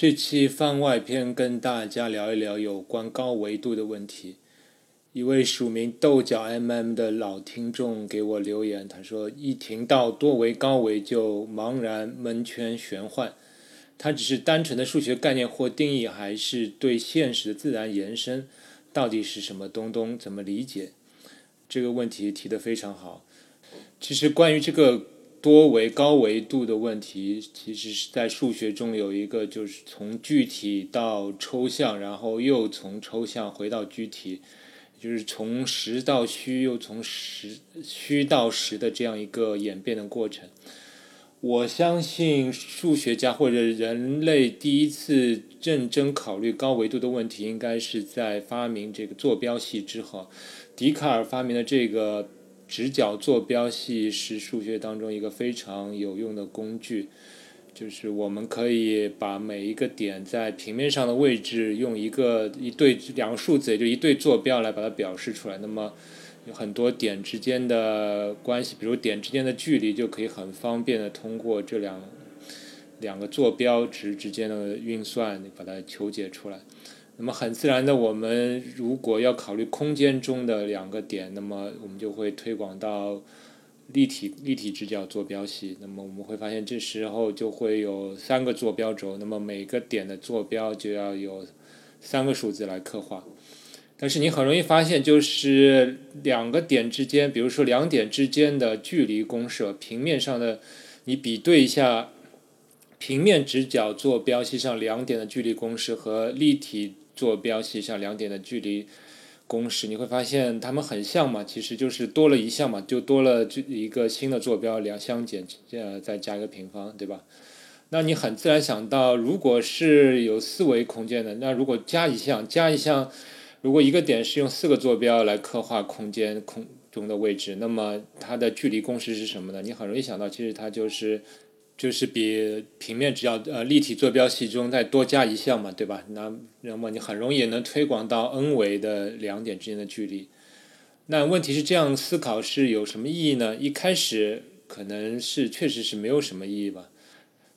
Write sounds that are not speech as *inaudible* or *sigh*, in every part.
这期番外篇跟大家聊一聊有关高维度的问题。一位署名豆角 MM 的老听众给我留言，他说一听到多维高维就茫然蒙圈玄幻，它只是单纯的数学概念或定义，还是对现实的自然延伸？到底是什么东东？怎么理解？这个问题提得非常好。其实关于这个。多维高维度的问题，其实是在数学中有一个，就是从具体到抽象，然后又从抽象回到具体，就是从实到虚，又从实虚到实的这样一个演变的过程。我相信数学家或者人类第一次认真考虑高维度的问题，应该是在发明这个坐标系之后，笛卡尔发明的这个。直角坐标系是数学当中一个非常有用的工具，就是我们可以把每一个点在平面上的位置用一个一对两个数字，也就一对坐标来把它表示出来。那么有很多点之间的关系，比如点之间的距离，就可以很方便的通过这两两个坐标值之间的运算，把它求解出来。那么很自然的，我们如果要考虑空间中的两个点，那么我们就会推广到立体立体直角坐标系。那么我们会发现，这时候就会有三个坐标轴，那么每个点的坐标就要有三个数字来刻画。但是你很容易发现，就是两个点之间，比如说两点之间的距离公式，平面上的你比对一下平面直角坐标系上两点的距离公式和立体。坐标系上两点的距离公式，你会发现它们很像嘛？其实就是多了一项嘛，就多了这一个新的坐标，两相减，呃，再加一个平方，对吧？那你很自然想到，如果是有四维空间的，那如果加一项，加一项，如果一个点是用四个坐标来刻画空间空中的位置，那么它的距离公式是什么呢？你很容易想到，其实它就是。就是比平面只要呃立体坐标系中再多加一项嘛，对吧？那那么你很容易能推广到 n 维的两点之间的距离。那问题是这样思考是有什么意义呢？一开始可能是确实是没有什么意义吧。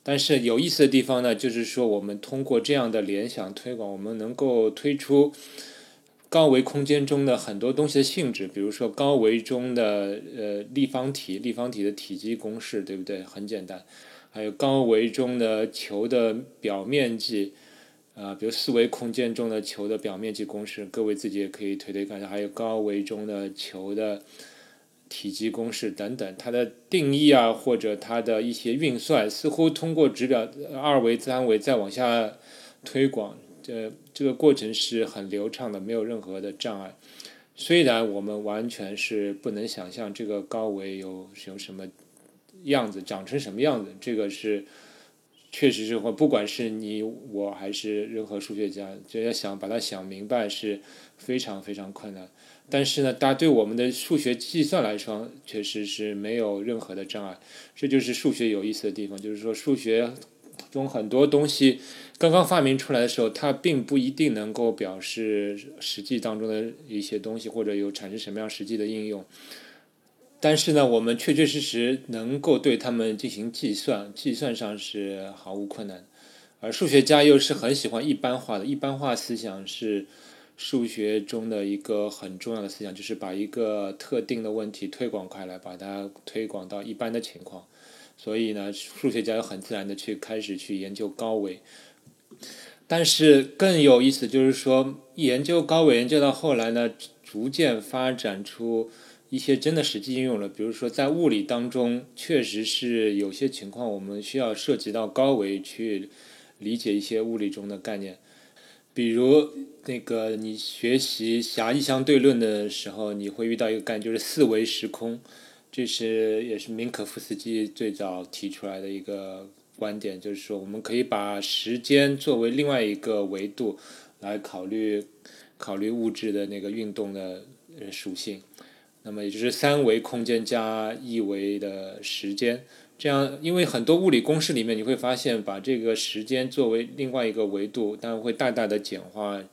但是有意思的地方呢，就是说我们通过这样的联想推广，我们能够推出高维空间中的很多东西的性质，比如说高维中的呃立方体，立方体的体积公式，对不对？很简单。还有高维中的球的表面积，啊，比如四维空间中的球的表面积公式，各位自己也可以推推看。还有高维中的球的体积公式等等，它的定义啊，或者它的一些运算，似乎通过指表二维、三维再往下推广，这这个过程是很流畅的，没有任何的障碍。虽然我们完全是不能想象这个高维有有什么。样子长成什么样子，这个是确实是或不管是你我还是任何数学家，就要想把它想明白是非常非常困难。但是呢，大家对我们的数学计算来说，确实是没有任何的障碍。这就是数学有意思的地方，就是说数学中很多东西刚刚发明出来的时候，它并不一定能够表示实际当中的一些东西，或者有产生什么样实际的应用。但是呢，我们确确实实能够对他们进行计算，计算上是毫无困难。而数学家又是很喜欢一般化的，一般化思想是数学中的一个很重要的思想，就是把一个特定的问题推广开来，把它推广到一般的情况。所以呢，数学家又很自然的去开始去研究高维。但是更有意思就是说，研究高维研究到后来呢，逐渐发展出。一些真的实际应用了，比如说在物理当中，确实是有些情况我们需要涉及到高维去理解一些物理中的概念。比如那个你学习狭义相对论的时候，你会遇到一个概念，就是四维时空。这是也是明可夫斯基最早提出来的一个观点，就是说我们可以把时间作为另外一个维度来考虑考虑物质的那个运动的属性。那么也就是三维空间加一维的时间，这样，因为很多物理公式里面你会发现，把这个时间作为另外一个维度，但会大大的简化，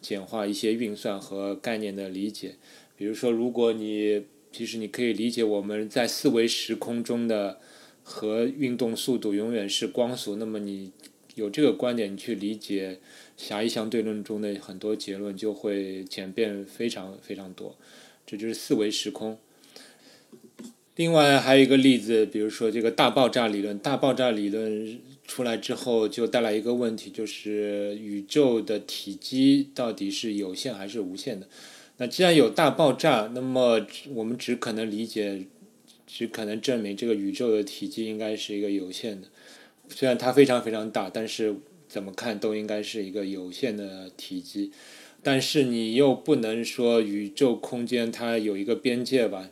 简化一些运算和概念的理解。比如说，如果你其实你可以理解我们在四维时空中的和运动速度永远是光速，那么你有这个观点，你去理解狭义相对论中的很多结论，就会简便非常非常多。这就是四维时空。另外还有一个例子，比如说这个大爆炸理论，大爆炸理论出来之后，就带来一个问题，就是宇宙的体积到底是有限还是无限的？那既然有大爆炸，那么我们只可能理解，只可能证明这个宇宙的体积应该是一个有限的。虽然它非常非常大，但是怎么看都应该是一个有限的体积。但是你又不能说宇宙空间它有一个边界吧？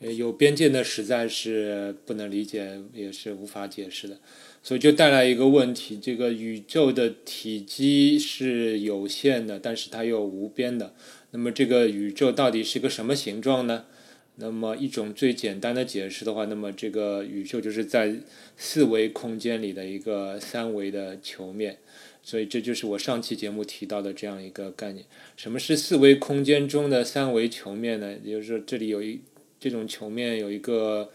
有边界的实在是不能理解，也是无法解释的，所以就带来一个问题：这个宇宙的体积是有限的，但是它又无边的。那么这个宇宙到底是个什么形状呢？那么一种最简单的解释的话，那么这个宇宙就是在四维空间里的一个三维的球面。所以这就是我上期节目提到的这样一个概念。什么是四维空间中的三维球面呢？也就是说，这里有一。这种球面有一个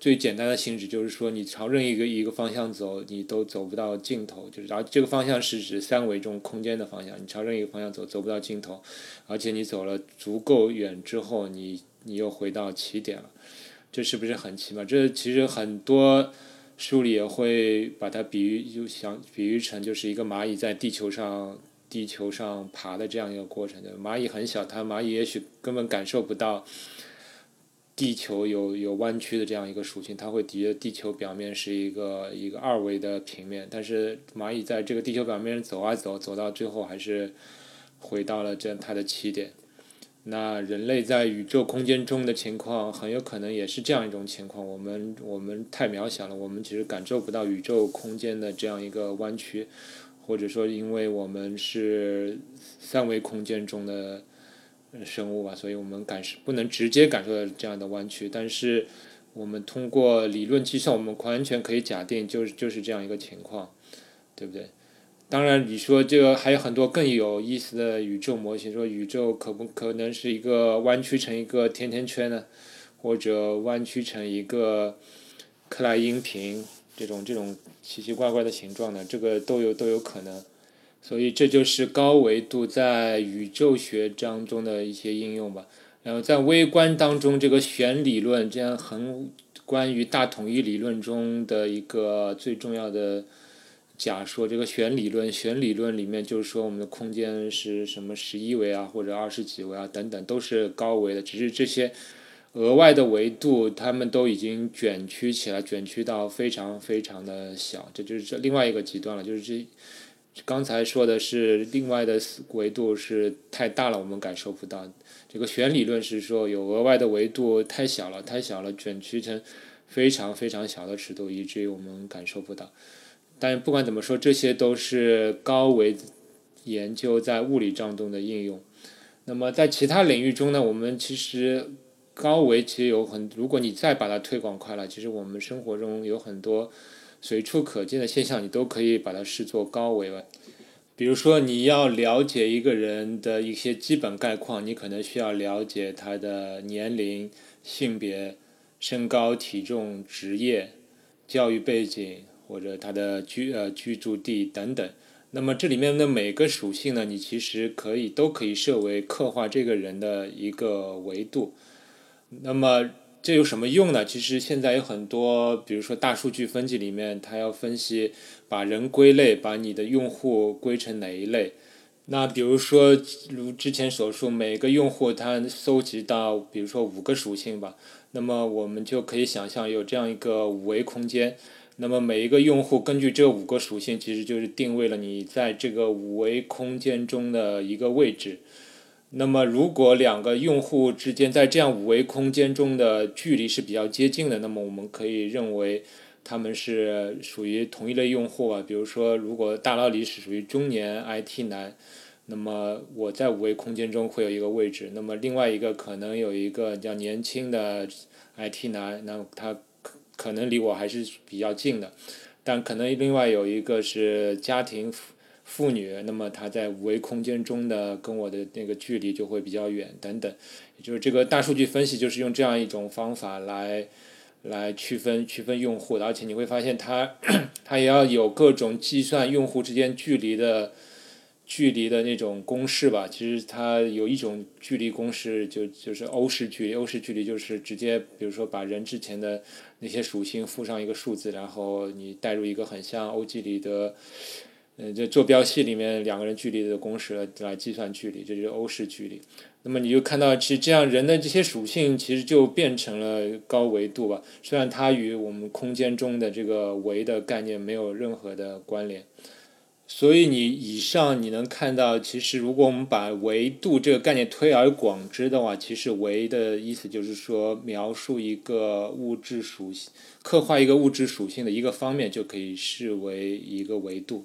最简单的性质，就是说你朝任意一个一个方向走，你都走不到尽头。就是然后这个方向是指三维中空间的方向，你朝任意一个方向走，走不到尽头。而且你走了足够远之后，你你又回到起点了。这是不是很奇妙？这其实很多书里也会把它比喻，就想比喻成就是一个蚂蚁在地球上地球上爬的这样一个过程。蚂蚁很小，它蚂蚁也许根本感受不到。地球有有弯曲的这样一个属性，它会觉得地球表面是一个一个二维的平面，但是蚂蚁在这个地球表面走啊走，走到最后还是回到了这它的起点。那人类在宇宙空间中的情况，很有可能也是这样一种情况。我们我们太渺小了，我们其实感受不到宇宙空间的这样一个弯曲，或者说因为我们是三维空间中的。生物吧，所以我们感受不能直接感受到这样的弯曲，但是我们通过理论计算，我们完全可以假定就是就是这样一个情况，对不对？当然，你说这个还有很多更有意思的宇宙模型，说宇宙可不可能是一个弯曲成一个甜甜圈呢？或者弯曲成一个克莱因瓶这种这种奇奇怪怪的形状呢？这个都有都有可能。所以这就是高维度在宇宙学当中的一些应用吧。然后在微观当中，这个弦理论这样很关于大统一理论中的一个最重要的假说。这个弦理论，弦理论里面就是说我们的空间是什么十一维啊，或者二十几维啊等等，都是高维的。只是这些额外的维度，它们都已经卷曲起来，卷曲到非常非常的小。这就是这另外一个极端了，就是这。刚才说的是另外的维度是太大了，我们感受不到。这个弦理论是说有额外的维度太小了，太小了，卷曲成非常非常小的尺度，以至于我们感受不到。但不管怎么说，这些都是高维研究在物理当中的应用。那么在其他领域中呢，我们其实高维其实有很，如果你再把它推广开了，其实我们生活中有很多。随处可见的现象，你都可以把它视作高维了。比如说，你要了解一个人的一些基本概况，你可能需要了解他的年龄、性别、身高、体重、职业、教育背景或者他的居呃居住地等等。那么这里面的每个属性呢，你其实可以都可以设为刻画这个人的一个维度。那么。这有什么用呢？其实现在有很多，比如说大数据分析里面，它要分析把人归类，把你的用户归成哪一类。那比如说，如之前所述，每个用户他搜集到，比如说五个属性吧，那么我们就可以想象有这样一个五维空间。那么每一个用户根据这五个属性，其实就是定位了你在这个五维空间中的一个位置。那么，如果两个用户之间在这样五维空间中的距离是比较接近的，那么我们可以认为他们是属于同一类用户啊。比如说，如果大脑里是属于中年 IT 男，那么我在五维空间中会有一个位置。那么另外一个可能有一个叫年轻的 IT 男，那他可可能离我还是比较近的，但可能另外有一个是家庭。妇女，那么她在五维空间中的跟我的那个距离就会比较远，等等，也就是这个大数据分析就是用这样一种方法来来区分区分用户的，而且你会发现它它 *coughs* 也要有各种计算用户之间距离的距离的那种公式吧。其实它有一种距离公式，就就是欧式距离。欧式距离就是直接，比如说把人之前的那些属性附上一个数字，然后你带入一个很像欧几里得。呃，这坐标系里面两个人距离的公式来计算距离，这就是欧式距离。那么你就看到，其实这样人的这些属性其实就变成了高维度吧。虽然它与我们空间中的这个维的概念没有任何的关联。所以你以上你能看到，其实如果我们把维度这个概念推而广之的话，其实维的意思就是说描述一个物质属性、刻画一个物质属性的一个方面，就可以视为一个维度。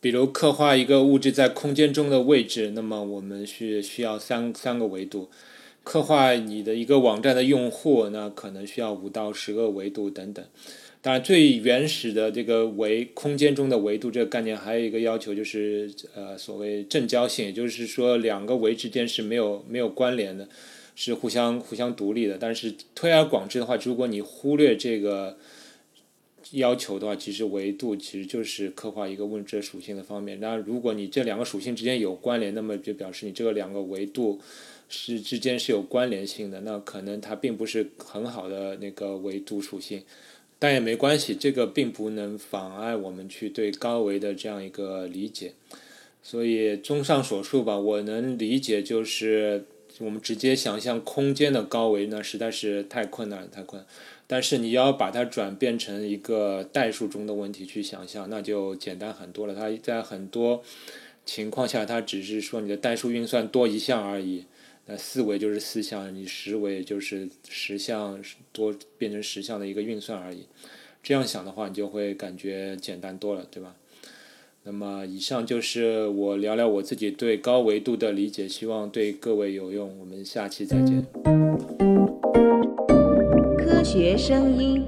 比如刻画一个物质在空间中的位置，那么我们是需要三三个维度；刻画你的一个网站的用户，那可能需要五到十个维度等等。当然，最原始的这个维空间中的维度这个概念，还有一个要求就是呃所谓正交性，也就是说两个维之间是没有没有关联的，是互相互相独立的。但是推而广之的话，如果你忽略这个。要求的话，其实维度其实就是刻画一个物质属性的方面。那如果你这两个属性之间有关联，那么就表示你这个两个维度是之间是有关联性的。那可能它并不是很好的那个维度属性，但也没关系，这个并不能妨碍我们去对高维的这样一个理解。所以综上所述吧，我能理解就是我们直接想象空间的高维呢，实在是太困难，太困难。但是你要把它转变成一个代数中的问题去想象，那就简单很多了。它在很多情况下，它只是说你的代数运算多一项而已。那四维就是四项，你十维就是十项多变成十项的一个运算而已。这样想的话，你就会感觉简单多了，对吧？那么以上就是我聊聊我自己对高维度的理解，希望对各位有用。我们下期再见。科学声音。